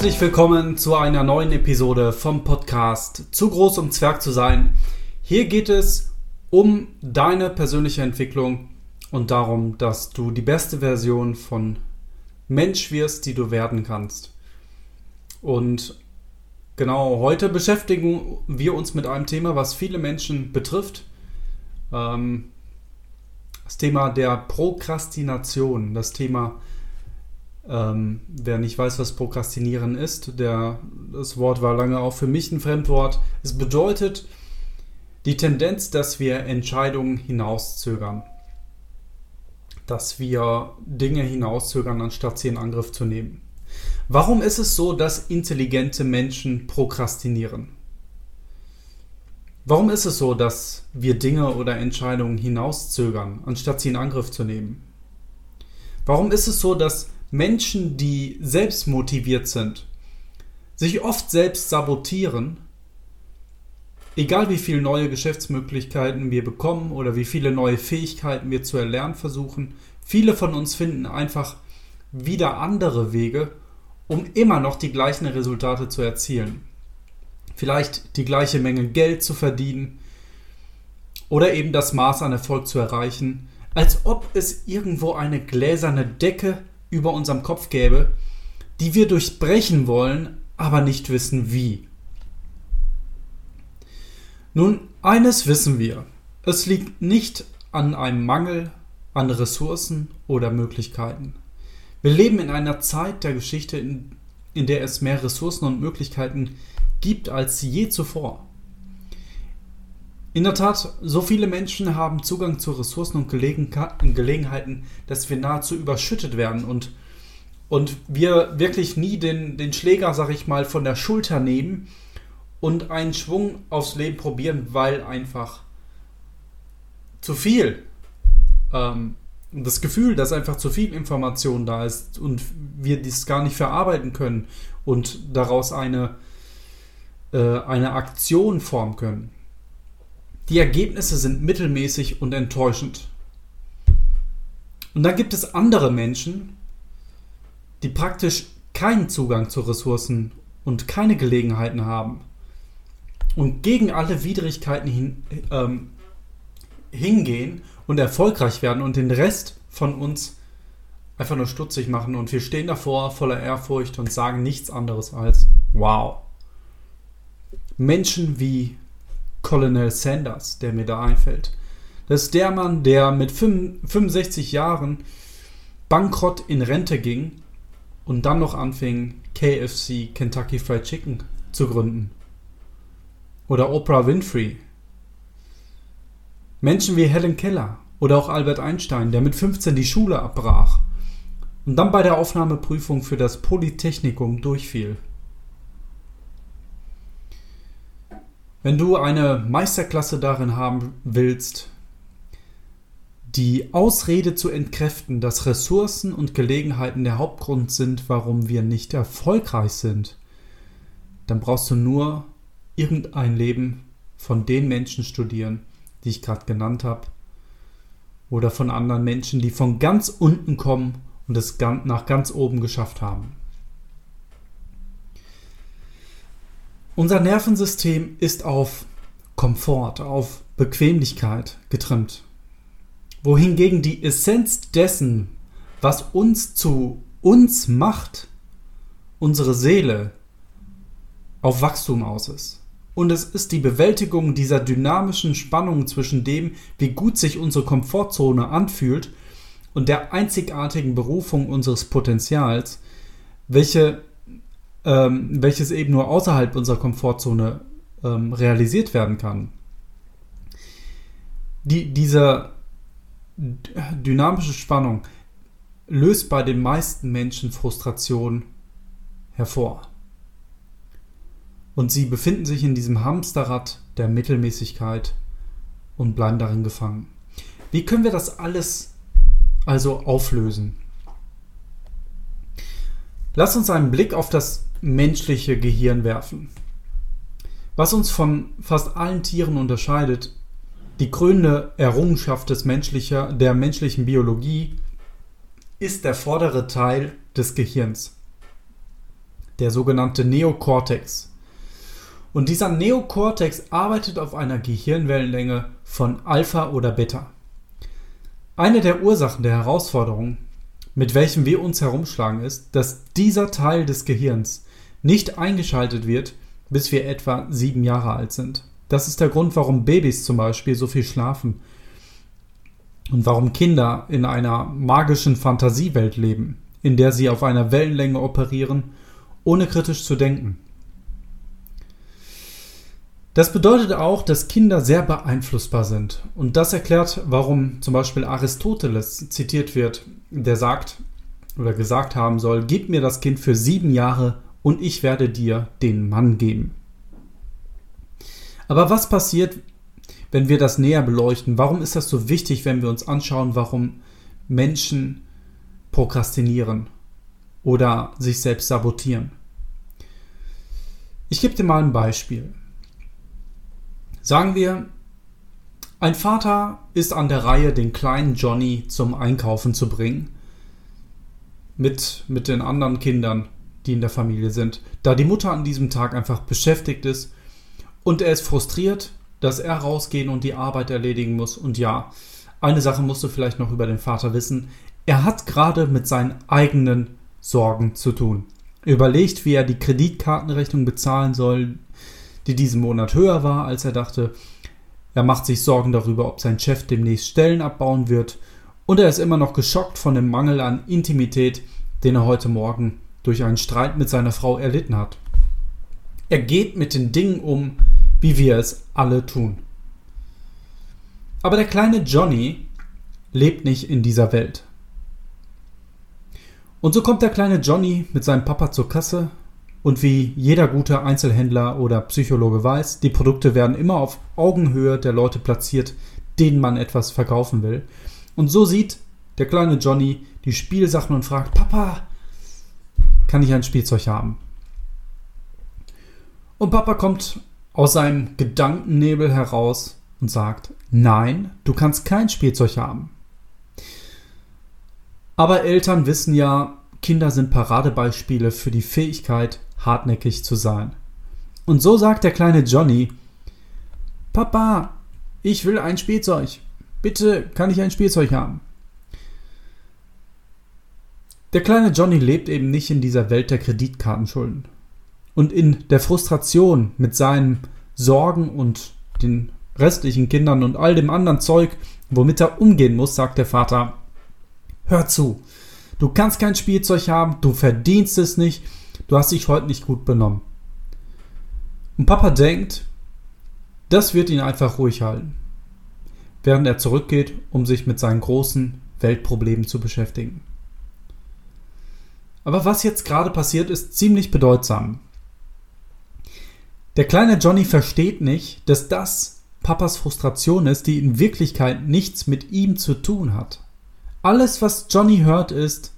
Herzlich willkommen zu einer neuen Episode vom Podcast Zu groß um Zwerg zu sein. Hier geht es um deine persönliche Entwicklung und darum, dass du die beste Version von Mensch wirst, die du werden kannst. Und genau heute beschäftigen wir uns mit einem Thema, was viele Menschen betrifft. Ähm, das Thema der Prokrastination, das Thema ähm, wer nicht weiß, was Prokrastinieren ist, der, das Wort war lange auch für mich ein Fremdwort. Es bedeutet die Tendenz, dass wir Entscheidungen hinauszögern. Dass wir Dinge hinauszögern, anstatt sie in Angriff zu nehmen. Warum ist es so, dass intelligente Menschen prokrastinieren? Warum ist es so, dass wir Dinge oder Entscheidungen hinauszögern, anstatt sie in Angriff zu nehmen? Warum ist es so, dass Menschen, die selbst motiviert sind, sich oft selbst sabotieren, egal wie viele neue Geschäftsmöglichkeiten wir bekommen oder wie viele neue Fähigkeiten wir zu erlernen versuchen, viele von uns finden einfach wieder andere Wege, um immer noch die gleichen Resultate zu erzielen. Vielleicht die gleiche Menge Geld zu verdienen oder eben das Maß an Erfolg zu erreichen, als ob es irgendwo eine gläserne Decke über unserem Kopf gäbe, die wir durchbrechen wollen, aber nicht wissen wie. Nun, eines wissen wir. Es liegt nicht an einem Mangel an Ressourcen oder Möglichkeiten. Wir leben in einer Zeit der Geschichte, in, in der es mehr Ressourcen und Möglichkeiten gibt als je zuvor. In der Tat, so viele Menschen haben Zugang zu Ressourcen und Gelegen Gelegenheiten, dass wir nahezu überschüttet werden und, und wir wirklich nie den, den Schläger, sag ich mal, von der Schulter nehmen und einen Schwung aufs Leben probieren, weil einfach zu viel ähm, das Gefühl, dass einfach zu viel Information da ist und wir dies gar nicht verarbeiten können und daraus eine, äh, eine Aktion formen können. Die Ergebnisse sind mittelmäßig und enttäuschend. Und dann gibt es andere Menschen, die praktisch keinen Zugang zu Ressourcen und keine Gelegenheiten haben und gegen alle Widrigkeiten hin, ähm, hingehen und erfolgreich werden und den Rest von uns einfach nur stutzig machen und wir stehen davor voller Ehrfurcht und sagen nichts anderes als wow. Menschen wie Colonel Sanders, der mir da einfällt. Das ist der Mann, der mit 65 Jahren bankrott in Rente ging und dann noch anfing, KFC, Kentucky Fried Chicken zu gründen. Oder Oprah Winfrey. Menschen wie Helen Keller oder auch Albert Einstein, der mit 15 die Schule abbrach und dann bei der Aufnahmeprüfung für das Polytechnikum durchfiel. Wenn du eine Meisterklasse darin haben willst, die Ausrede zu entkräften, dass Ressourcen und Gelegenheiten der Hauptgrund sind, warum wir nicht erfolgreich sind, dann brauchst du nur irgendein Leben von den Menschen studieren, die ich gerade genannt habe, oder von anderen Menschen, die von ganz unten kommen und es nach ganz oben geschafft haben. Unser Nervensystem ist auf Komfort, auf Bequemlichkeit getrimmt. Wohingegen die Essenz dessen, was uns zu uns macht, unsere Seele, auf Wachstum aus ist. Und es ist die Bewältigung dieser dynamischen Spannung zwischen dem, wie gut sich unsere Komfortzone anfühlt und der einzigartigen Berufung unseres Potenzials, welche ähm, welches eben nur außerhalb unserer Komfortzone ähm, realisiert werden kann. Die, diese dynamische Spannung löst bei den meisten Menschen Frustration hervor. Und sie befinden sich in diesem Hamsterrad der Mittelmäßigkeit und bleiben darin gefangen. Wie können wir das alles also auflösen? Lass uns einen Blick auf das menschliche Gehirn werfen. Was uns von fast allen Tieren unterscheidet, die krönende Errungenschaft des menschlicher, der menschlichen Biologie, ist der vordere Teil des Gehirns. der sogenannte Neokortex. Und dieser Neokortex arbeitet auf einer Gehirnwellenlänge von Alpha oder Beta. Eine der Ursachen der Herausforderung, mit welchen wir uns herumschlagen, ist, dass dieser Teil des Gehirns nicht eingeschaltet wird, bis wir etwa sieben Jahre alt sind. Das ist der Grund, warum Babys zum Beispiel so viel schlafen und warum Kinder in einer magischen Fantasiewelt leben, in der sie auf einer Wellenlänge operieren, ohne kritisch zu denken. Das bedeutet auch, dass Kinder sehr beeinflussbar sind. Und das erklärt, warum zum Beispiel Aristoteles zitiert wird, der sagt oder gesagt haben soll, gib mir das Kind für sieben Jahre und ich werde dir den Mann geben. Aber was passiert, wenn wir das näher beleuchten? Warum ist das so wichtig, wenn wir uns anschauen, warum Menschen prokrastinieren oder sich selbst sabotieren? Ich gebe dir mal ein Beispiel. Sagen wir, ein Vater ist an der Reihe, den kleinen Johnny zum Einkaufen zu bringen. Mit, mit den anderen Kindern, die in der Familie sind. Da die Mutter an diesem Tag einfach beschäftigt ist und er ist frustriert, dass er rausgehen und die Arbeit erledigen muss. Und ja, eine Sache musst du vielleicht noch über den Vater wissen. Er hat gerade mit seinen eigenen Sorgen zu tun. Er überlegt, wie er die Kreditkartenrechnung bezahlen soll, die diesen Monat höher war, als er dachte. Er macht sich Sorgen darüber, ob sein Chef demnächst Stellen abbauen wird. Und er ist immer noch geschockt von dem Mangel an Intimität, den er heute Morgen durch einen Streit mit seiner Frau erlitten hat. Er geht mit den Dingen um, wie wir es alle tun. Aber der kleine Johnny lebt nicht in dieser Welt. Und so kommt der kleine Johnny mit seinem Papa zur Kasse und wie jeder gute Einzelhändler oder Psychologe weiß, die Produkte werden immer auf Augenhöhe der Leute platziert, denen man etwas verkaufen will. Und so sieht der kleine Johnny die Spielsachen und fragt, Papa, kann ich ein Spielzeug haben? Und Papa kommt aus seinem Gedankennebel heraus und sagt, nein, du kannst kein Spielzeug haben. Aber Eltern wissen ja, Kinder sind Paradebeispiele für die Fähigkeit, hartnäckig zu sein. Und so sagt der kleine Johnny, Papa, ich will ein Spielzeug. Bitte kann ich ein Spielzeug haben. Der kleine Johnny lebt eben nicht in dieser Welt der Kreditkartenschulden. Und in der Frustration mit seinen Sorgen und den restlichen Kindern und all dem anderen Zeug, womit er umgehen muss, sagt der Vater, hör zu, du kannst kein Spielzeug haben, du verdienst es nicht, du hast dich heute nicht gut benommen. Und Papa denkt, das wird ihn einfach ruhig halten, während er zurückgeht, um sich mit seinen großen Weltproblemen zu beschäftigen. Aber was jetzt gerade passiert, ist ziemlich bedeutsam. Der kleine Johnny versteht nicht, dass das Papas Frustration ist, die in Wirklichkeit nichts mit ihm zu tun hat. Alles, was Johnny hört, ist,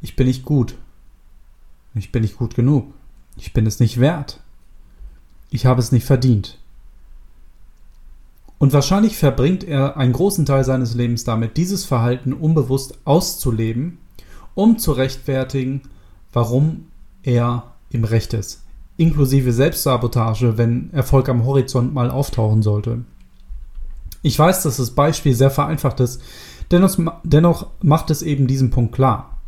ich bin nicht gut. Ich bin nicht gut genug. Ich bin es nicht wert. Ich habe es nicht verdient. Und wahrscheinlich verbringt er einen großen Teil seines Lebens damit, dieses Verhalten unbewusst auszuleben um zu rechtfertigen, warum er im Recht ist. Inklusive Selbstsabotage, wenn Erfolg am Horizont mal auftauchen sollte. Ich weiß, dass das Beispiel sehr vereinfacht ist, dennoch, macht es eben diesen Punkt klar.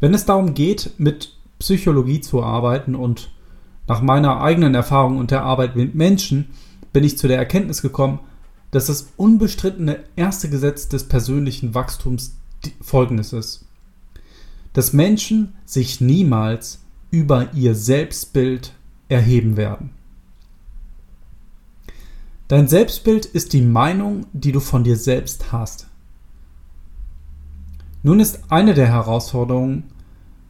Wenn es darum geht, mit Psychologie zu arbeiten und nach meiner eigenen Erfahrung und der Arbeit mit Menschen bin ich zu der Erkenntnis gekommen, dass das unbestrittene erste Gesetz des persönlichen Wachstums folgendes ist dass Menschen sich niemals über ihr Selbstbild erheben werden. Dein Selbstbild ist die Meinung, die du von dir selbst hast. Nun ist eine der Herausforderungen,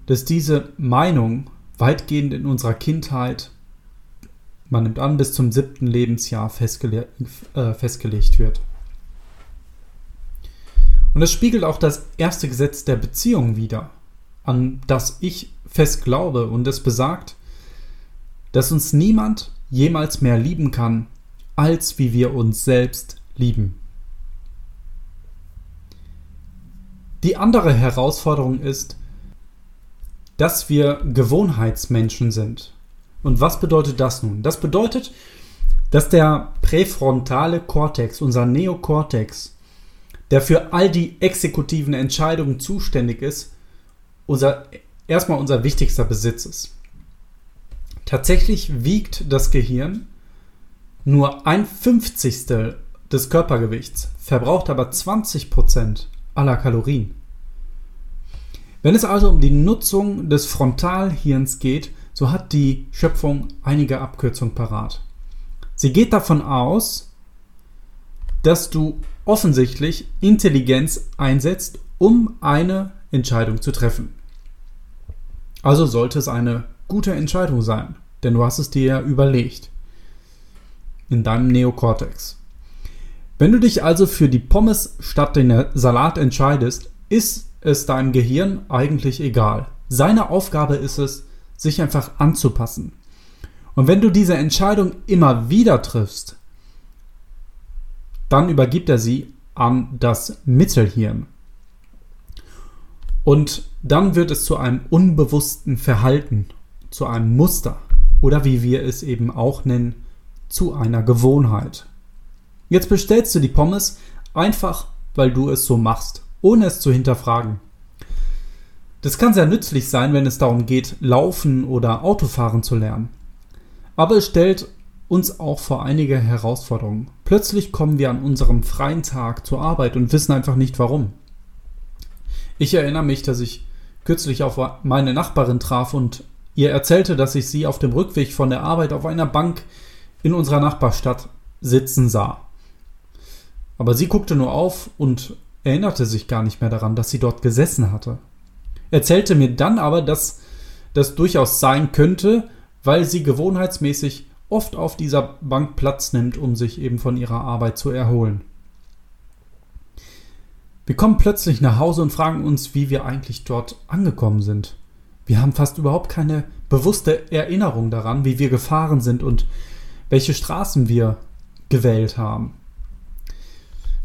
dass diese Meinung weitgehend in unserer Kindheit, man nimmt an, bis zum siebten Lebensjahr festgele äh, festgelegt wird. Und es spiegelt auch das erste Gesetz der Beziehung wider an das ich fest glaube und es besagt, dass uns niemand jemals mehr lieben kann, als wie wir uns selbst lieben. Die andere Herausforderung ist, dass wir Gewohnheitsmenschen sind. Und was bedeutet das nun? Das bedeutet, dass der präfrontale Kortex, unser Neokortex, der für all die exekutiven Entscheidungen zuständig ist, unser, erstmal unser wichtigster Besitz ist. Tatsächlich wiegt das Gehirn nur ein Fünfzigstel des Körpergewichts, verbraucht aber 20% aller Kalorien. Wenn es also um die Nutzung des Frontalhirns geht, so hat die Schöpfung einige Abkürzungen parat. Sie geht davon aus, dass du offensichtlich Intelligenz einsetzt, um eine Entscheidung zu treffen. Also sollte es eine gute Entscheidung sein, denn du hast es dir ja überlegt. In deinem Neokortex. Wenn du dich also für die Pommes statt den Salat entscheidest, ist es deinem Gehirn eigentlich egal. Seine Aufgabe ist es, sich einfach anzupassen. Und wenn du diese Entscheidung immer wieder triffst, dann übergibt er sie an das Mittelhirn. Und dann wird es zu einem unbewussten Verhalten, zu einem Muster oder wie wir es eben auch nennen, zu einer Gewohnheit. Jetzt bestellst du die Pommes einfach, weil du es so machst, ohne es zu hinterfragen. Das kann sehr nützlich sein, wenn es darum geht, Laufen oder Autofahren zu lernen. Aber es stellt uns auch vor einige Herausforderungen. Plötzlich kommen wir an unserem freien Tag zur Arbeit und wissen einfach nicht warum. Ich erinnere mich, dass ich kürzlich auf meine Nachbarin traf und ihr erzählte, dass ich sie auf dem Rückweg von der Arbeit auf einer Bank in unserer Nachbarstadt sitzen sah. Aber sie guckte nur auf und erinnerte sich gar nicht mehr daran, dass sie dort gesessen hatte. Erzählte mir dann aber, dass das durchaus sein könnte, weil sie gewohnheitsmäßig oft auf dieser Bank Platz nimmt, um sich eben von ihrer Arbeit zu erholen. Wir kommen plötzlich nach Hause und fragen uns, wie wir eigentlich dort angekommen sind. Wir haben fast überhaupt keine bewusste Erinnerung daran, wie wir gefahren sind und welche Straßen wir gewählt haben.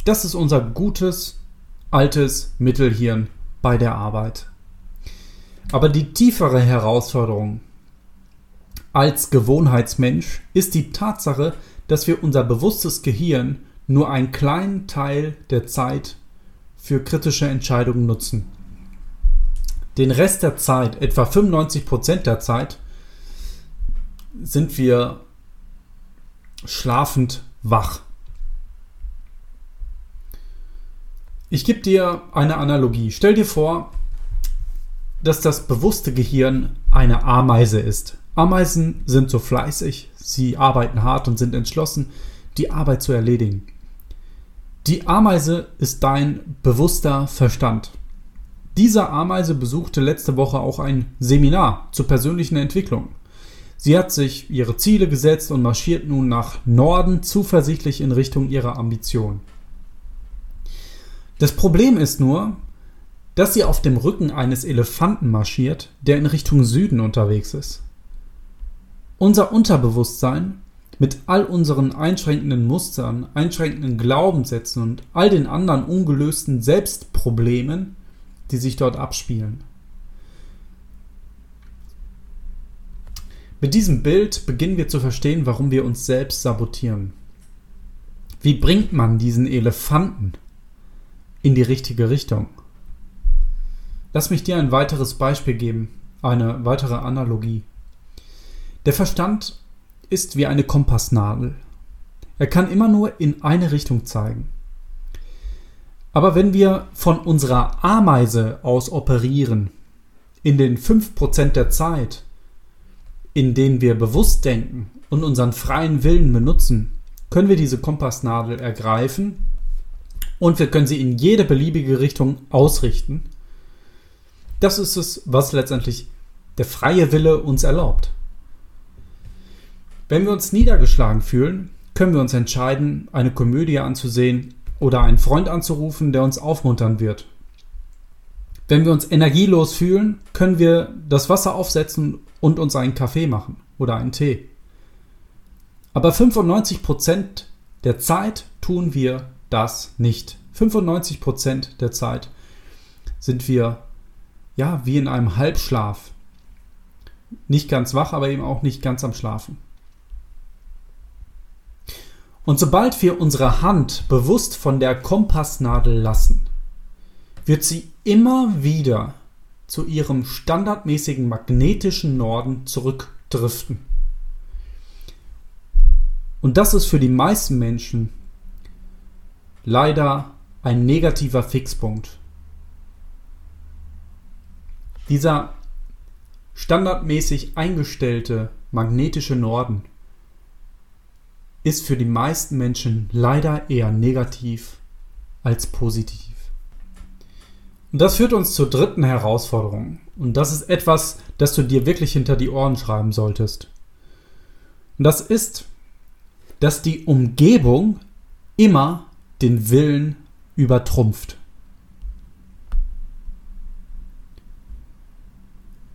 Das ist unser gutes, altes Mittelhirn bei der Arbeit. Aber die tiefere Herausforderung als Gewohnheitsmensch ist die Tatsache, dass wir unser bewusstes Gehirn nur einen kleinen Teil der Zeit für kritische Entscheidungen nutzen. Den Rest der Zeit, etwa 95% der Zeit, sind wir schlafend wach. Ich gebe dir eine Analogie. Stell dir vor, dass das bewusste Gehirn eine Ameise ist. Ameisen sind so fleißig, sie arbeiten hart und sind entschlossen, die Arbeit zu erledigen. Die Ameise ist dein bewusster Verstand. Diese Ameise besuchte letzte Woche auch ein Seminar zur persönlichen Entwicklung. Sie hat sich ihre Ziele gesetzt und marschiert nun nach Norden zuversichtlich in Richtung ihrer Ambition. Das Problem ist nur, dass sie auf dem Rücken eines Elefanten marschiert, der in Richtung Süden unterwegs ist. Unser Unterbewusstsein mit all unseren einschränkenden Mustern, einschränkenden Glaubenssätzen und all den anderen ungelösten Selbstproblemen, die sich dort abspielen. Mit diesem Bild beginnen wir zu verstehen, warum wir uns selbst sabotieren. Wie bringt man diesen Elefanten in die richtige Richtung? Lass mich dir ein weiteres Beispiel geben, eine weitere Analogie. Der Verstand ist wie eine Kompassnadel. Er kann immer nur in eine Richtung zeigen. Aber wenn wir von unserer Ameise aus operieren, in den 5% der Zeit, in denen wir bewusst denken und unseren freien Willen benutzen, können wir diese Kompassnadel ergreifen und wir können sie in jede beliebige Richtung ausrichten. Das ist es, was letztendlich der freie Wille uns erlaubt. Wenn wir uns niedergeschlagen fühlen, können wir uns entscheiden, eine Komödie anzusehen oder einen Freund anzurufen, der uns aufmuntern wird. Wenn wir uns energielos fühlen, können wir das Wasser aufsetzen und uns einen Kaffee machen oder einen Tee. Aber 95% der Zeit tun wir das nicht. 95% der Zeit sind wir ja wie in einem Halbschlaf. nicht ganz wach, aber eben auch nicht ganz am Schlafen. Und sobald wir unsere Hand bewusst von der Kompassnadel lassen, wird sie immer wieder zu ihrem standardmäßigen magnetischen Norden zurückdriften. Und das ist für die meisten Menschen leider ein negativer Fixpunkt. Dieser standardmäßig eingestellte magnetische Norden ist für die meisten Menschen leider eher negativ als positiv. Und das führt uns zur dritten Herausforderung. Und das ist etwas, das du dir wirklich hinter die Ohren schreiben solltest. Und das ist, dass die Umgebung immer den Willen übertrumpft.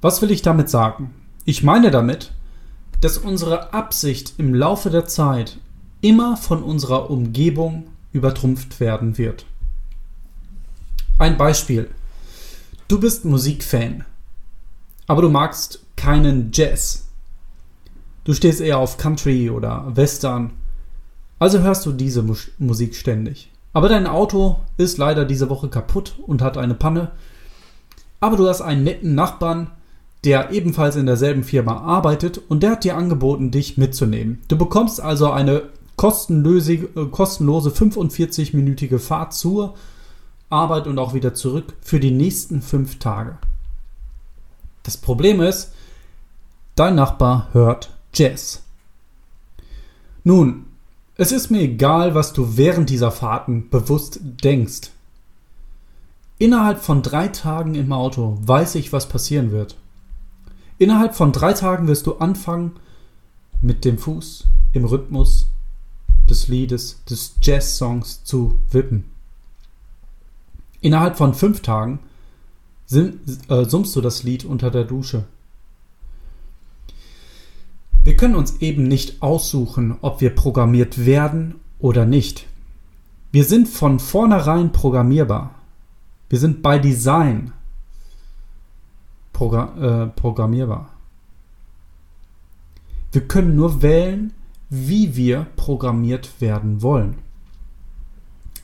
Was will ich damit sagen? Ich meine damit, dass unsere Absicht im Laufe der Zeit immer von unserer Umgebung übertrumpft werden wird. Ein Beispiel. Du bist Musikfan, aber du magst keinen Jazz. Du stehst eher auf Country oder Western, also hörst du diese Musik ständig. Aber dein Auto ist leider diese Woche kaputt und hat eine Panne. Aber du hast einen netten Nachbarn, der ebenfalls in derselben Firma arbeitet und der hat dir angeboten, dich mitzunehmen. Du bekommst also eine kostenlose, äh, kostenlose 45-minütige Fahrt zur Arbeit und auch wieder zurück für die nächsten fünf Tage. Das Problem ist, dein Nachbar hört Jazz. Nun, es ist mir egal, was du während dieser Fahrten bewusst denkst. Innerhalb von drei Tagen im Auto weiß ich, was passieren wird. Innerhalb von drei Tagen wirst du anfangen, mit dem Fuß im Rhythmus des Liedes, des Jazz-Songs zu wippen. Innerhalb von fünf Tagen äh, summst du das Lied unter der Dusche. Wir können uns eben nicht aussuchen, ob wir programmiert werden oder nicht. Wir sind von vornherein programmierbar. Wir sind by Design Progra äh, programmierbar. Wir können nur wählen, wie wir programmiert werden wollen.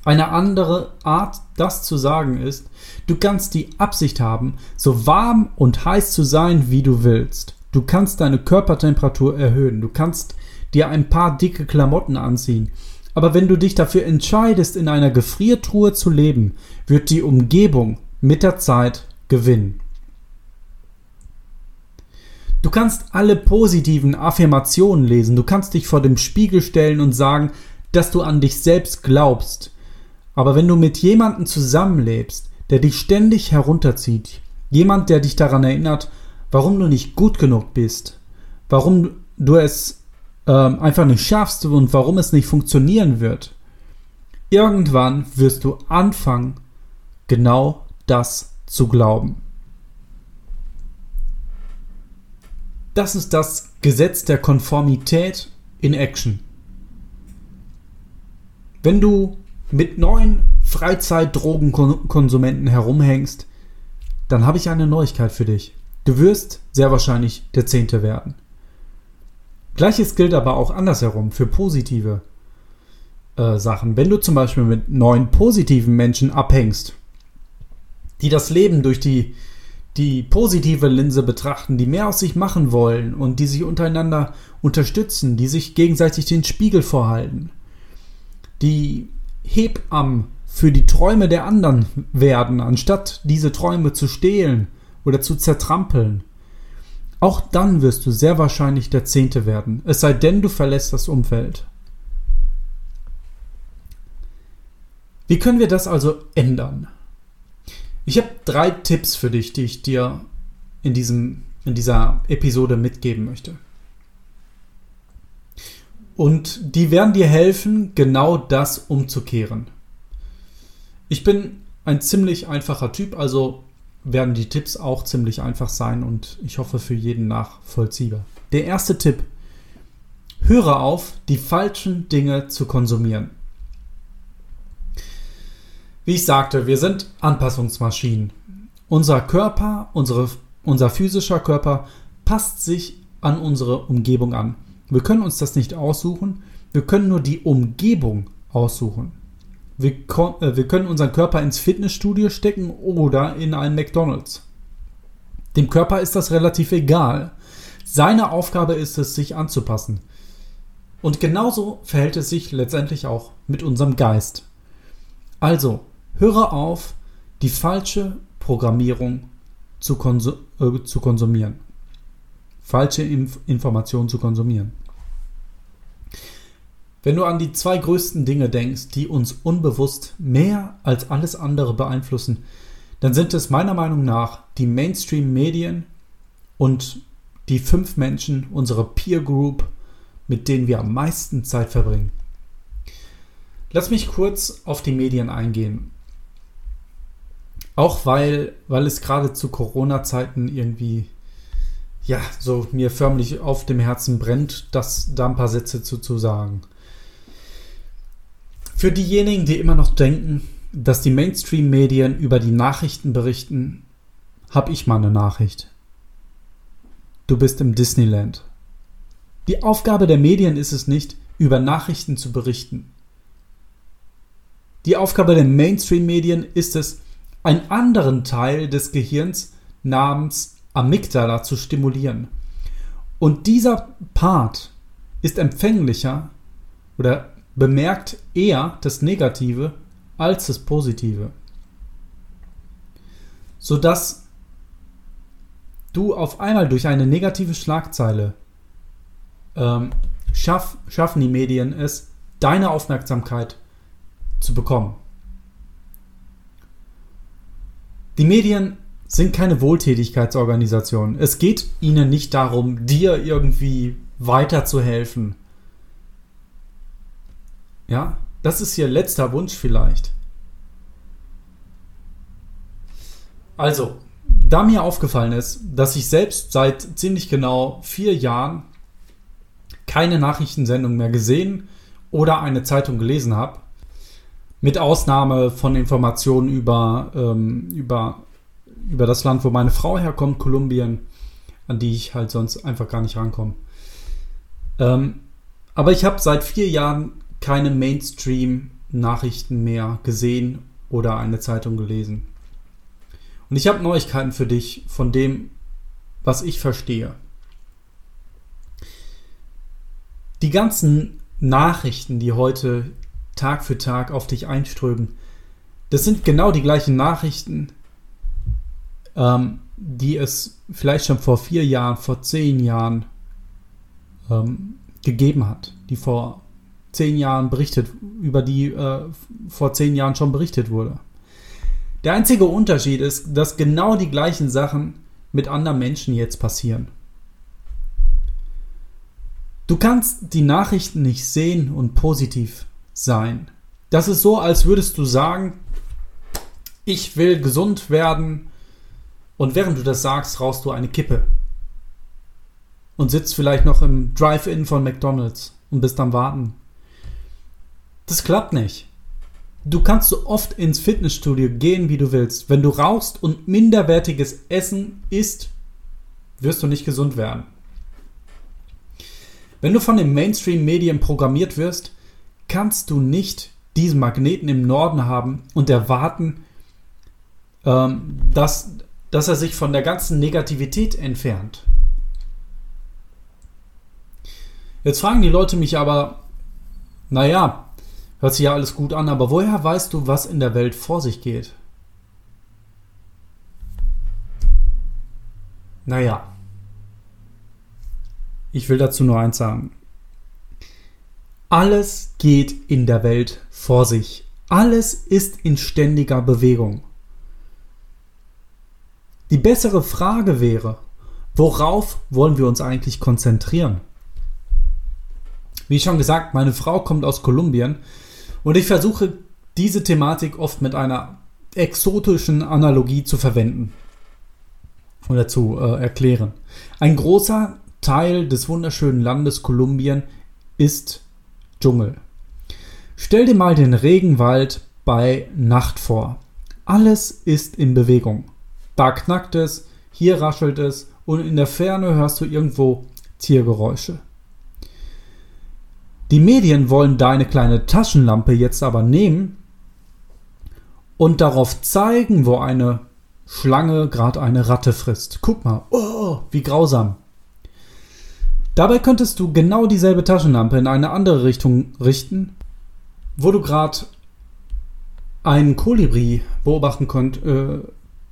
Eine andere Art, das zu sagen, ist, du kannst die Absicht haben, so warm und heiß zu sein, wie du willst. Du kannst deine Körpertemperatur erhöhen. Du kannst dir ein paar dicke Klamotten anziehen. Aber wenn du dich dafür entscheidest, in einer Gefriertruhe zu leben, wird die Umgebung mit der Zeit gewinnen. Du kannst alle positiven Affirmationen lesen. Du kannst dich vor dem Spiegel stellen und sagen, dass du an dich selbst glaubst. Aber wenn du mit jemandem zusammenlebst, der dich ständig herunterzieht, jemand, der dich daran erinnert, warum du nicht gut genug bist, warum du es ähm, einfach nicht schaffst und warum es nicht funktionieren wird, irgendwann wirst du anfangen, genau das zu glauben. Das ist das Gesetz der Konformität in Action. Wenn du mit neuen Freizeitdrogenkonsumenten herumhängst, dann habe ich eine Neuigkeit für dich. Du wirst sehr wahrscheinlich der Zehnte werden. Gleiches gilt aber auch andersherum für positive äh, Sachen. Wenn du zum Beispiel mit neun positiven Menschen abhängst, die das Leben durch die, die positive Linse betrachten, die mehr aus sich machen wollen und die sich untereinander unterstützen, die sich gegenseitig den Spiegel vorhalten, die Hebammen für die Träume der anderen werden, anstatt diese Träume zu stehlen oder zu zertrampeln. Auch dann wirst du sehr wahrscheinlich der Zehnte werden, es sei denn, du verlässt das Umfeld. Wie können wir das also ändern? Ich habe drei Tipps für dich, die ich dir in, diesem, in dieser Episode mitgeben möchte. Und die werden dir helfen, genau das umzukehren. Ich bin ein ziemlich einfacher Typ, also werden die Tipps auch ziemlich einfach sein und ich hoffe für jeden nachvollziehbar. Der erste Tipp. Höre auf, die falschen Dinge zu konsumieren. Wie ich sagte, wir sind Anpassungsmaschinen. Unser Körper, unsere, unser physischer Körper passt sich an unsere Umgebung an. Wir können uns das nicht aussuchen, wir können nur die Umgebung aussuchen. Wir, äh, wir können unseren Körper ins Fitnessstudio stecken oder in einen McDonald's. Dem Körper ist das relativ egal. Seine Aufgabe ist es, sich anzupassen. Und genauso verhält es sich letztendlich auch mit unserem Geist. Also, höre auf, die falsche Programmierung zu, konsum äh, zu konsumieren. Falsche Inf Informationen zu konsumieren. Wenn du an die zwei größten Dinge denkst, die uns unbewusst mehr als alles andere beeinflussen, dann sind es meiner Meinung nach die Mainstream-Medien und die fünf Menschen, unsere Peer Group, mit denen wir am meisten Zeit verbringen. Lass mich kurz auf die Medien eingehen. Auch weil, weil es gerade zu Corona-Zeiten irgendwie, ja, so mir förmlich auf dem Herzen brennt, das da ein paar Sätze zu, zu sagen. Für diejenigen, die immer noch denken, dass die Mainstream-Medien über die Nachrichten berichten, habe ich mal eine Nachricht. Du bist im Disneyland. Die Aufgabe der Medien ist es nicht, über Nachrichten zu berichten. Die Aufgabe der Mainstream-Medien ist es, einen anderen Teil des Gehirns namens Amygdala zu stimulieren. Und dieser Part ist empfänglicher oder bemerkt eher das Negative als das Positive. Sodass du auf einmal durch eine negative Schlagzeile ähm, schaff, schaffen die Medien es, deine Aufmerksamkeit zu bekommen. Die Medien sind keine Wohltätigkeitsorganisationen. Es geht ihnen nicht darum, dir irgendwie weiterzuhelfen ja, das ist ihr letzter Wunsch vielleicht. Also, da mir aufgefallen ist, dass ich selbst seit ziemlich genau vier Jahren keine Nachrichtensendung mehr gesehen oder eine Zeitung gelesen habe, mit Ausnahme von Informationen über, ähm, über, über das Land, wo meine Frau herkommt, Kolumbien, an die ich halt sonst einfach gar nicht rankomme. Ähm, aber ich habe seit vier Jahren keine Mainstream-Nachrichten mehr gesehen oder eine Zeitung gelesen. Und ich habe Neuigkeiten für dich von dem, was ich verstehe. Die ganzen Nachrichten, die heute Tag für Tag auf dich einströmen, das sind genau die gleichen Nachrichten, ähm, die es vielleicht schon vor vier Jahren, vor zehn Jahren ähm, gegeben hat, die vor zehn Jahren berichtet, über die äh, vor zehn Jahren schon berichtet wurde. Der einzige Unterschied ist, dass genau die gleichen Sachen mit anderen Menschen jetzt passieren. Du kannst die Nachrichten nicht sehen und positiv sein. Das ist so, als würdest du sagen, ich will gesund werden und während du das sagst, rauchst du eine Kippe und sitzt vielleicht noch im Drive-In von McDonald's und bist am Warten. Das klappt nicht. Du kannst so oft ins Fitnessstudio gehen, wie du willst. Wenn du rauchst und minderwertiges Essen isst, wirst du nicht gesund werden. Wenn du von den Mainstream-Medien programmiert wirst, kannst du nicht diesen Magneten im Norden haben und erwarten, ähm, dass, dass er sich von der ganzen Negativität entfernt. Jetzt fragen die Leute mich aber, naja, Hört sich ja alles gut an, aber woher weißt du, was in der Welt vor sich geht? Naja, ich will dazu nur eins sagen. Alles geht in der Welt vor sich. Alles ist in ständiger Bewegung. Die bessere Frage wäre, worauf wollen wir uns eigentlich konzentrieren? Wie schon gesagt, meine Frau kommt aus Kolumbien und ich versuche diese Thematik oft mit einer exotischen Analogie zu verwenden oder zu äh, erklären. Ein großer Teil des wunderschönen Landes Kolumbien ist Dschungel. Stell dir mal den Regenwald bei Nacht vor. Alles ist in Bewegung. Da knackt es, hier raschelt es und in der Ferne hörst du irgendwo Tiergeräusche. Die Medien wollen deine kleine Taschenlampe jetzt aber nehmen und darauf zeigen, wo eine Schlange gerade eine Ratte frisst. Guck mal, oh, wie grausam. Dabei könntest du genau dieselbe Taschenlampe in eine andere Richtung richten, wo du gerade einen Kolibri beobachten konnt, äh,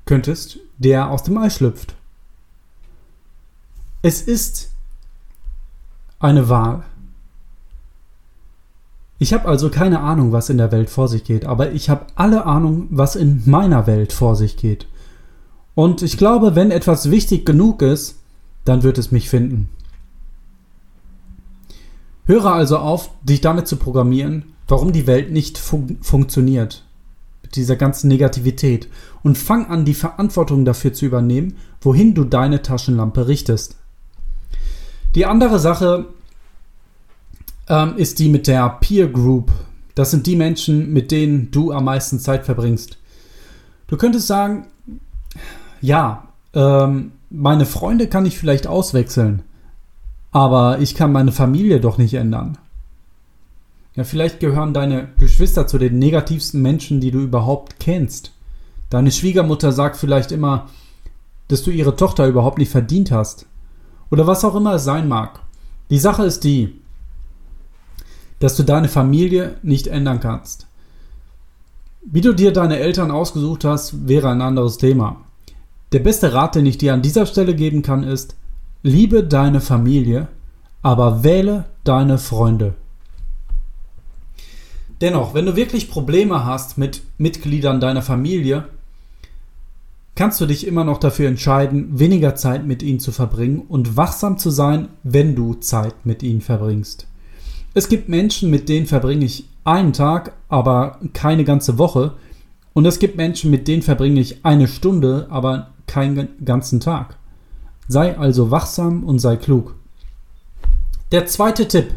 könntest, der aus dem Ei schlüpft. Es ist eine Wahl. Ich habe also keine Ahnung, was in der Welt vor sich geht, aber ich habe alle Ahnung, was in meiner Welt vor sich geht. Und ich glaube, wenn etwas wichtig genug ist, dann wird es mich finden. Höre also auf, dich damit zu programmieren, warum die Welt nicht fun funktioniert. Mit dieser ganzen Negativität. Und fang an, die Verantwortung dafür zu übernehmen, wohin du deine Taschenlampe richtest. Die andere Sache ähm, ist die mit der Peer Group. Das sind die Menschen, mit denen du am meisten Zeit verbringst. Du könntest sagen, ja, ähm, meine Freunde kann ich vielleicht auswechseln, aber ich kann meine Familie doch nicht ändern. Ja, vielleicht gehören deine Geschwister zu den negativsten Menschen, die du überhaupt kennst. Deine Schwiegermutter sagt vielleicht immer, dass du ihre Tochter überhaupt nicht verdient hast. Oder was auch immer es sein mag. Die Sache ist die, dass du deine Familie nicht ändern kannst. Wie du dir deine Eltern ausgesucht hast, wäre ein anderes Thema. Der beste Rat, den ich dir an dieser Stelle geben kann, ist, liebe deine Familie, aber wähle deine Freunde. Dennoch, wenn du wirklich Probleme hast mit Mitgliedern deiner Familie, kannst du dich immer noch dafür entscheiden, weniger Zeit mit ihnen zu verbringen und wachsam zu sein, wenn du Zeit mit ihnen verbringst. Es gibt Menschen, mit denen verbringe ich einen Tag, aber keine ganze Woche. Und es gibt Menschen, mit denen verbringe ich eine Stunde, aber keinen ganzen Tag. Sei also wachsam und sei klug. Der zweite Tipp.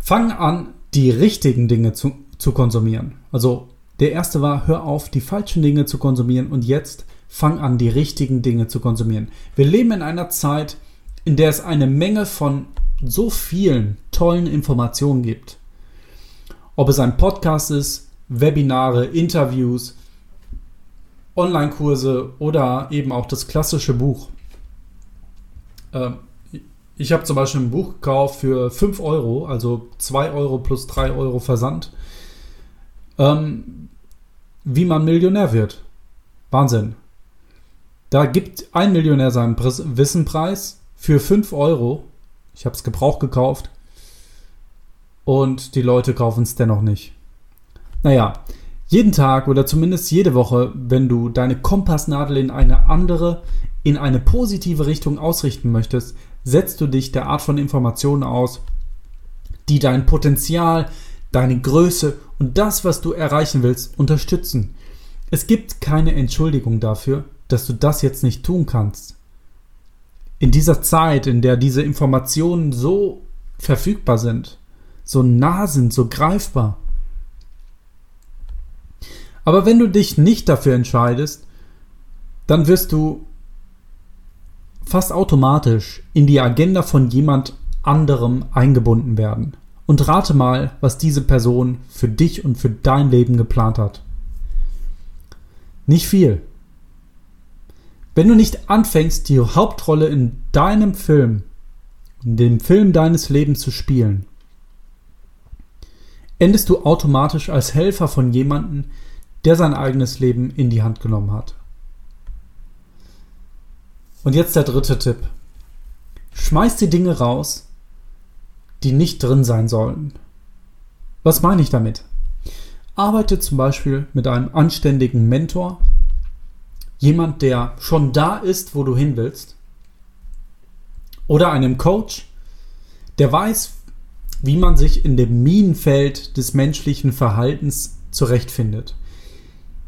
Fang an, die richtigen Dinge zu, zu konsumieren. Also der erste war, hör auf, die falschen Dinge zu konsumieren und jetzt fang an, die richtigen Dinge zu konsumieren. Wir leben in einer Zeit, in der es eine Menge von so vielen tollen Informationen gibt. Ob es ein Podcast ist, Webinare, Interviews, Online-Kurse oder eben auch das klassische Buch. Ähm, ich habe zum Beispiel ein Buch gekauft für 5 Euro, also 2 Euro plus 3 Euro Versand. Ähm, wie man Millionär wird. Wahnsinn. Da gibt ein Millionär seinen Wissenpreis für 5 Euro ich habe es Gebrauch gekauft und die Leute kaufen es dennoch nicht. Naja, jeden Tag oder zumindest jede Woche, wenn du deine Kompassnadel in eine andere, in eine positive Richtung ausrichten möchtest, setzt du dich der Art von Informationen aus, die dein Potenzial, deine Größe und das, was du erreichen willst, unterstützen. Es gibt keine Entschuldigung dafür, dass du das jetzt nicht tun kannst in dieser Zeit, in der diese Informationen so verfügbar sind, so nah sind, so greifbar. Aber wenn du dich nicht dafür entscheidest, dann wirst du fast automatisch in die Agenda von jemand anderem eingebunden werden. Und rate mal, was diese Person für dich und für dein Leben geplant hat. Nicht viel. Wenn du nicht anfängst, die Hauptrolle in deinem Film, in dem Film deines Lebens zu spielen, endest du automatisch als Helfer von jemandem, der sein eigenes Leben in die Hand genommen hat. Und jetzt der dritte Tipp. Schmeiß die Dinge raus, die nicht drin sein sollen. Was meine ich damit? Arbeite zum Beispiel mit einem anständigen Mentor jemand, der schon da ist, wo du hin willst, oder einem Coach, der weiß, wie man sich in dem Minenfeld des menschlichen Verhaltens zurechtfindet.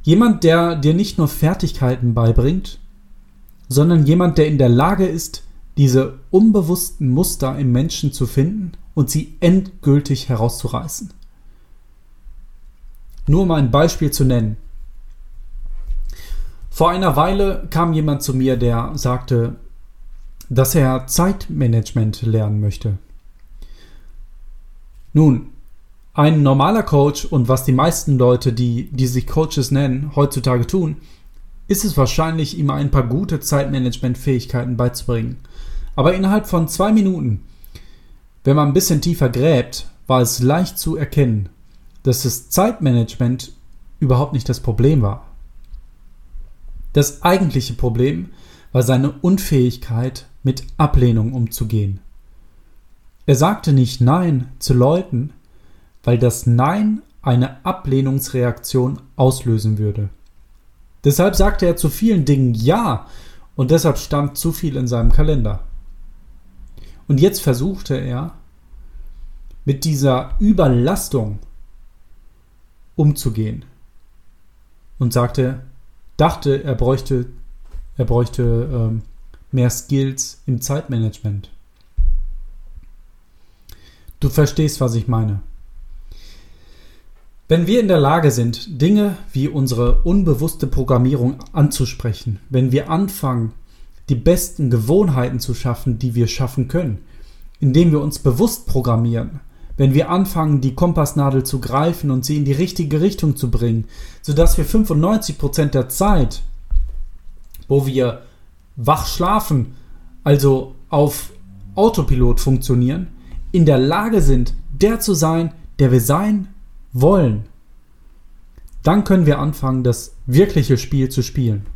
Jemand, der dir nicht nur Fertigkeiten beibringt, sondern jemand, der in der Lage ist, diese unbewussten Muster im Menschen zu finden und sie endgültig herauszureißen. Nur um ein Beispiel zu nennen. Vor einer Weile kam jemand zu mir, der sagte, dass er Zeitmanagement lernen möchte. Nun, ein normaler Coach und was die meisten Leute, die, die sich Coaches nennen, heutzutage tun, ist es wahrscheinlich, ihm ein paar gute Zeitmanagement-Fähigkeiten beizubringen. Aber innerhalb von zwei Minuten, wenn man ein bisschen tiefer gräbt, war es leicht zu erkennen, dass das Zeitmanagement überhaupt nicht das Problem war. Das eigentliche Problem war seine Unfähigkeit, mit Ablehnung umzugehen. Er sagte nicht Nein zu Leuten, weil das Nein eine Ablehnungsreaktion auslösen würde. Deshalb sagte er zu vielen Dingen Ja und deshalb stand zu viel in seinem Kalender. Und jetzt versuchte er, mit dieser Überlastung umzugehen und sagte, dachte, er bräuchte, er bräuchte ähm, mehr Skills im Zeitmanagement. Du verstehst, was ich meine. Wenn wir in der Lage sind, Dinge wie unsere unbewusste Programmierung anzusprechen, wenn wir anfangen, die besten Gewohnheiten zu schaffen, die wir schaffen können, indem wir uns bewusst programmieren, wenn wir anfangen, die Kompassnadel zu greifen und sie in die richtige Richtung zu bringen, sodass wir 95% der Zeit, wo wir wach schlafen, also auf Autopilot funktionieren, in der Lage sind, der zu sein, der wir sein wollen, dann können wir anfangen, das wirkliche Spiel zu spielen.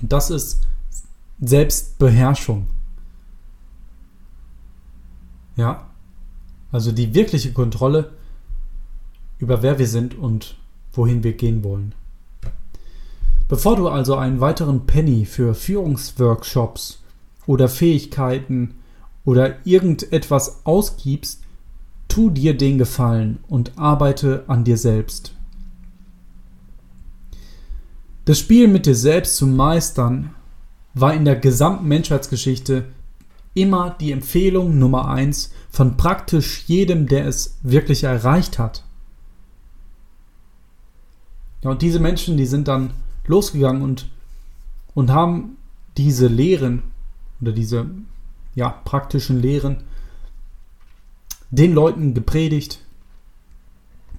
Und das ist Selbstbeherrschung. Ja? Also die wirkliche Kontrolle über wer wir sind und wohin wir gehen wollen. Bevor du also einen weiteren Penny für Führungsworkshops oder Fähigkeiten oder irgendetwas ausgibst, Tu dir den Gefallen und arbeite an dir selbst. Das Spiel mit dir selbst zu meistern war in der gesamten Menschheitsgeschichte immer die Empfehlung Nummer eins von praktisch jedem, der es wirklich erreicht hat. Ja, und diese Menschen, die sind dann losgegangen und, und haben diese Lehren oder diese ja, praktischen Lehren den Leuten gepredigt,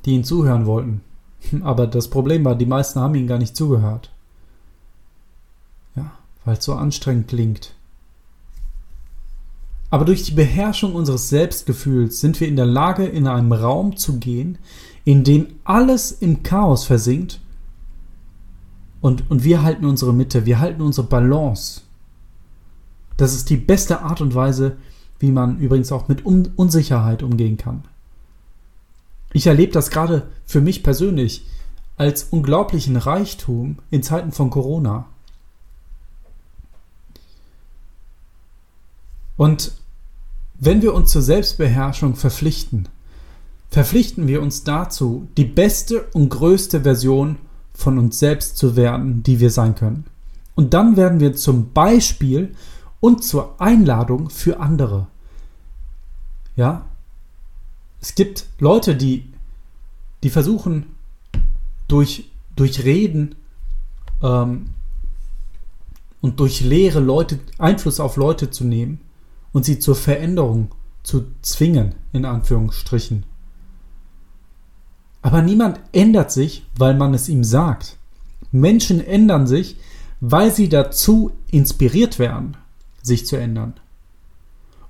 die ihn zuhören wollten. Aber das Problem war, die meisten haben ihn gar nicht zugehört. Ja, weil es so anstrengend klingt. Aber durch die Beherrschung unseres Selbstgefühls sind wir in der Lage, in einem Raum zu gehen, in dem alles im Chaos versinkt und, und wir halten unsere Mitte, wir halten unsere Balance. Das ist die beste Art und Weise, wie man übrigens auch mit Un Unsicherheit umgehen kann. Ich erlebe das gerade für mich persönlich als unglaublichen Reichtum in Zeiten von Corona. Und wenn wir uns zur Selbstbeherrschung verpflichten, verpflichten wir uns dazu, die beste und größte Version von uns selbst zu werden, die wir sein können. Und dann werden wir zum Beispiel und zur Einladung für andere. Ja, es gibt Leute, die, die versuchen durch, durch Reden ähm, und durch Lehre Leute, Einfluss auf Leute zu nehmen und sie zur Veränderung zu zwingen, in Anführungsstrichen. Aber niemand ändert sich, weil man es ihm sagt. Menschen ändern sich, weil sie dazu inspiriert werden sich zu ändern.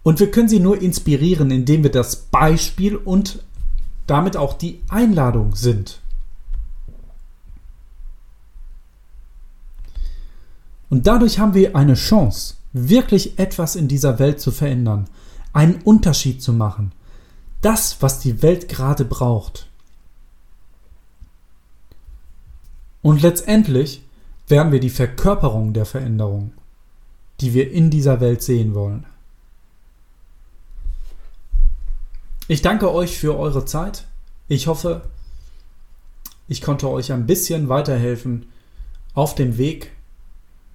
Und wir können sie nur inspirieren, indem wir das Beispiel und damit auch die Einladung sind. Und dadurch haben wir eine Chance, wirklich etwas in dieser Welt zu verändern, einen Unterschied zu machen. Das, was die Welt gerade braucht. Und letztendlich werden wir die Verkörperung der Veränderung die wir in dieser Welt sehen wollen. Ich danke euch für eure Zeit. Ich hoffe, ich konnte euch ein bisschen weiterhelfen auf dem Weg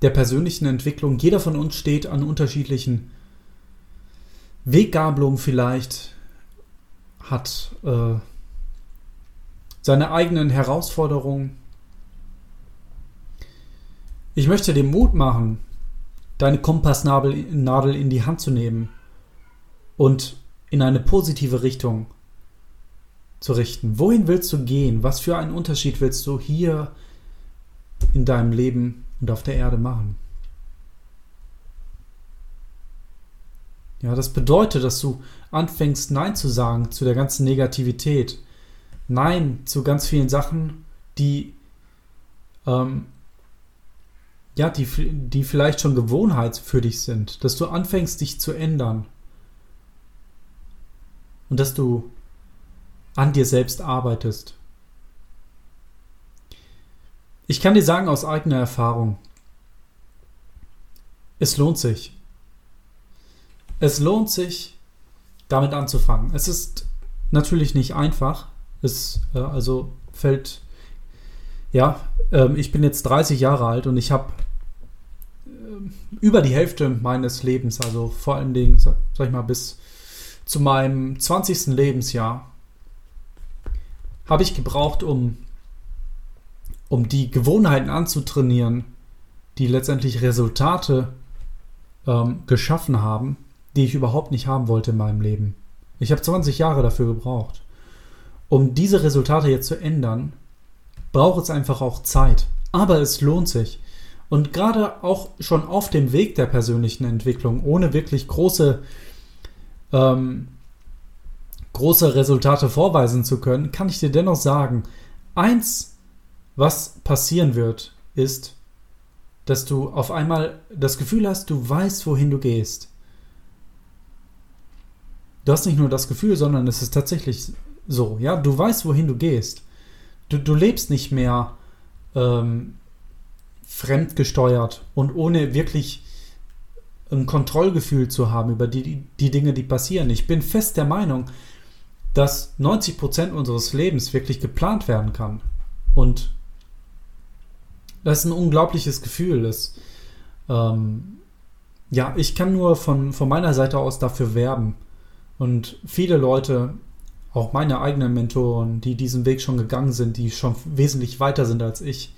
der persönlichen Entwicklung. Jeder von uns steht an unterschiedlichen Weggabelungen vielleicht, hat äh, seine eigenen Herausforderungen. Ich möchte dem Mut machen, deine Kompassnadel in die Hand zu nehmen und in eine positive Richtung zu richten. Wohin willst du gehen? Was für einen Unterschied willst du hier in deinem Leben und auf der Erde machen? Ja, das bedeutet, dass du anfängst, Nein zu sagen zu der ganzen Negativität. Nein zu ganz vielen Sachen, die, ähm, ja, die, die vielleicht schon Gewohnheit für dich sind. Dass du anfängst, dich zu ändern. Und dass du an dir selbst arbeitest. Ich kann dir sagen aus eigener Erfahrung, es lohnt sich. Es lohnt sich, damit anzufangen. Es ist natürlich nicht einfach. Es äh, also fällt, ja, äh, ich bin jetzt 30 Jahre alt und ich habe äh, über die Hälfte meines Lebens, also vor allen Dingen, sag, sag ich mal, bis zu meinem 20. Lebensjahr, habe ich gebraucht, um, um die Gewohnheiten anzutrainieren, die letztendlich Resultate ähm, geschaffen haben, die ich überhaupt nicht haben wollte in meinem Leben. Ich habe 20 Jahre dafür gebraucht. Um diese Resultate jetzt zu ändern, braucht es einfach auch Zeit. Aber es lohnt sich. Und gerade auch schon auf dem Weg der persönlichen Entwicklung, ohne wirklich große ähm, große Resultate vorweisen zu können, kann ich dir dennoch sagen, eins, was passieren wird, ist, dass du auf einmal das Gefühl hast, du weißt, wohin du gehst. Du hast nicht nur das Gefühl, sondern es ist tatsächlich so, ja, du weißt, wohin du gehst. Du, du lebst nicht mehr ähm, fremdgesteuert und ohne wirklich ein Kontrollgefühl zu haben über die, die Dinge, die passieren. Ich bin fest der Meinung, dass 90 Prozent unseres Lebens wirklich geplant werden kann. Und das ist ein unglaubliches Gefühl. Das, ähm, ja, ich kann nur von, von meiner Seite aus dafür werben. Und viele Leute, auch meine eigenen Mentoren, die diesen Weg schon gegangen sind, die schon wesentlich weiter sind als ich,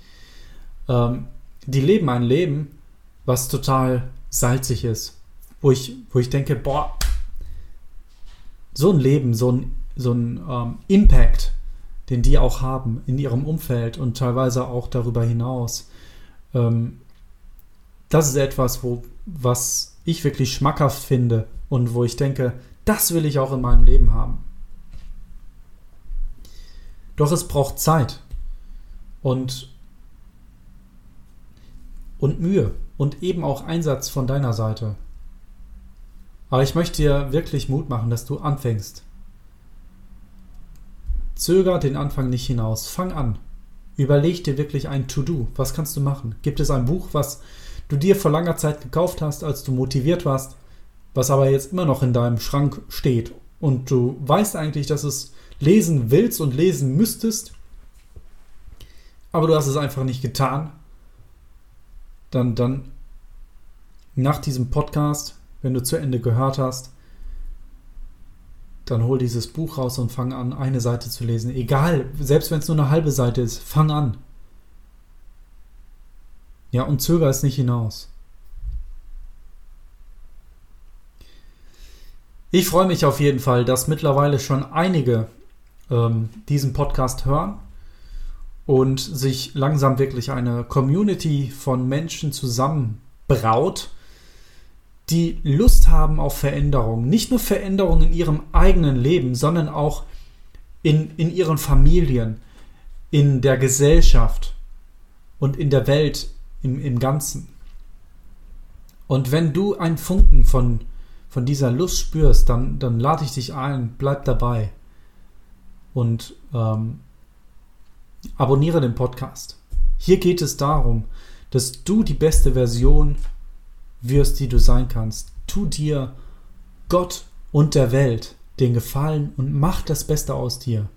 ähm, die leben ein Leben, was total salzig ist. Wo ich, wo ich denke, boah, so ein Leben, so ein so ein ähm, Impact, den die auch haben in ihrem Umfeld und teilweise auch darüber hinaus. Ähm, das ist etwas, wo, was ich wirklich schmackhaft finde und wo ich denke, das will ich auch in meinem Leben haben. Doch es braucht Zeit und, und Mühe und eben auch Einsatz von deiner Seite. Aber ich möchte dir wirklich Mut machen, dass du anfängst. Zöger den Anfang nicht hinaus. Fang an. Überleg dir wirklich ein To-Do. Was kannst du machen? Gibt es ein Buch, was du dir vor langer Zeit gekauft hast, als du motiviert warst, was aber jetzt immer noch in deinem Schrank steht und du weißt eigentlich, dass es lesen willst und lesen müsstest, aber du hast es einfach nicht getan? Dann, dann nach diesem Podcast, wenn du zu Ende gehört hast, dann hol dieses Buch raus und fang an, eine Seite zu lesen. Egal, selbst wenn es nur eine halbe Seite ist, fang an. Ja, und zöger es nicht hinaus. Ich freue mich auf jeden Fall, dass mittlerweile schon einige ähm, diesen Podcast hören und sich langsam wirklich eine Community von Menschen zusammenbraut, die Lust haben auf Veränderung. Nicht nur Veränderung in ihrem eigenen Leben, sondern auch in, in ihren Familien, in der Gesellschaft und in der Welt im, im Ganzen. Und wenn du einen Funken von, von dieser Lust spürst, dann, dann lade ich dich ein, bleib dabei und ähm, abonniere den Podcast. Hier geht es darum, dass du die beste Version wirst, die du sein kannst. Tu dir Gott und der Welt den Gefallen und mach das Beste aus dir.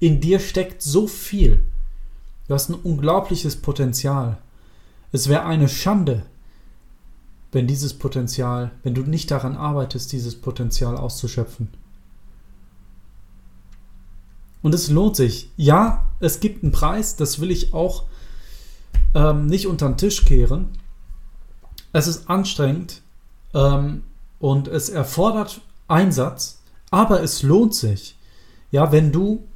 In dir steckt so viel. Du hast ein unglaubliches Potenzial. Es wäre eine Schande, wenn dieses Potenzial, wenn du nicht daran arbeitest, dieses Potenzial auszuschöpfen. Und es lohnt sich. Ja, es gibt einen Preis, das will ich auch ähm, nicht unter den Tisch kehren. es ist anstrengend ähm, und es erfordert Einsatz, aber es lohnt sich. Ja, wenn du,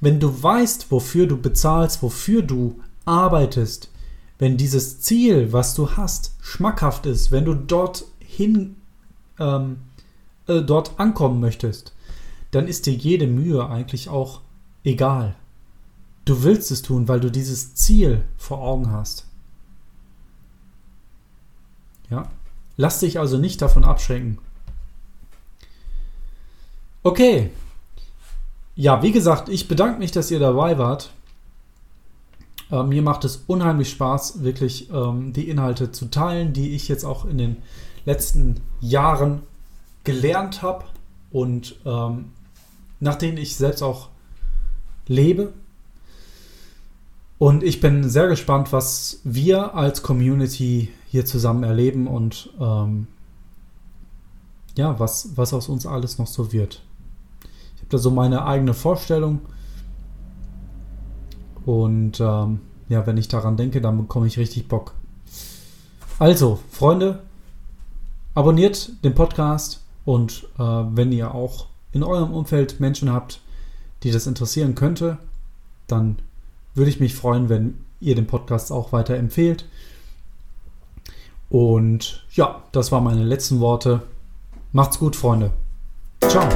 wenn du weißt, wofür du bezahlst, wofür du arbeitest, wenn dieses Ziel, was du hast, schmackhaft ist, wenn du dorthin, ähm, äh, dort ankommen möchtest, dann ist dir jede Mühe eigentlich auch egal. Du willst es tun, weil du dieses Ziel vor Augen hast. Ja? Lass dich also nicht davon abschränken. Okay. Ja, wie gesagt, ich bedanke mich, dass ihr dabei wart. Äh, mir macht es unheimlich Spaß, wirklich ähm, die Inhalte zu teilen, die ich jetzt auch in den letzten Jahren gelernt habe und ähm, nach denen ich selbst auch lebe. Und ich bin sehr gespannt, was wir als Community hier zusammen erleben und ähm, ja, was, was aus uns alles noch so wird. Ich habe da so meine eigene Vorstellung. Und ähm, ja, wenn ich daran denke, dann bekomme ich richtig Bock. Also, Freunde, abonniert den Podcast und äh, wenn ihr auch in eurem Umfeld Menschen habt, die das interessieren könnte, dann würde ich mich freuen, wenn ihr den Podcast auch weiter empfehlt. Und ja, das waren meine letzten Worte. Macht's gut, Freunde. Ciao.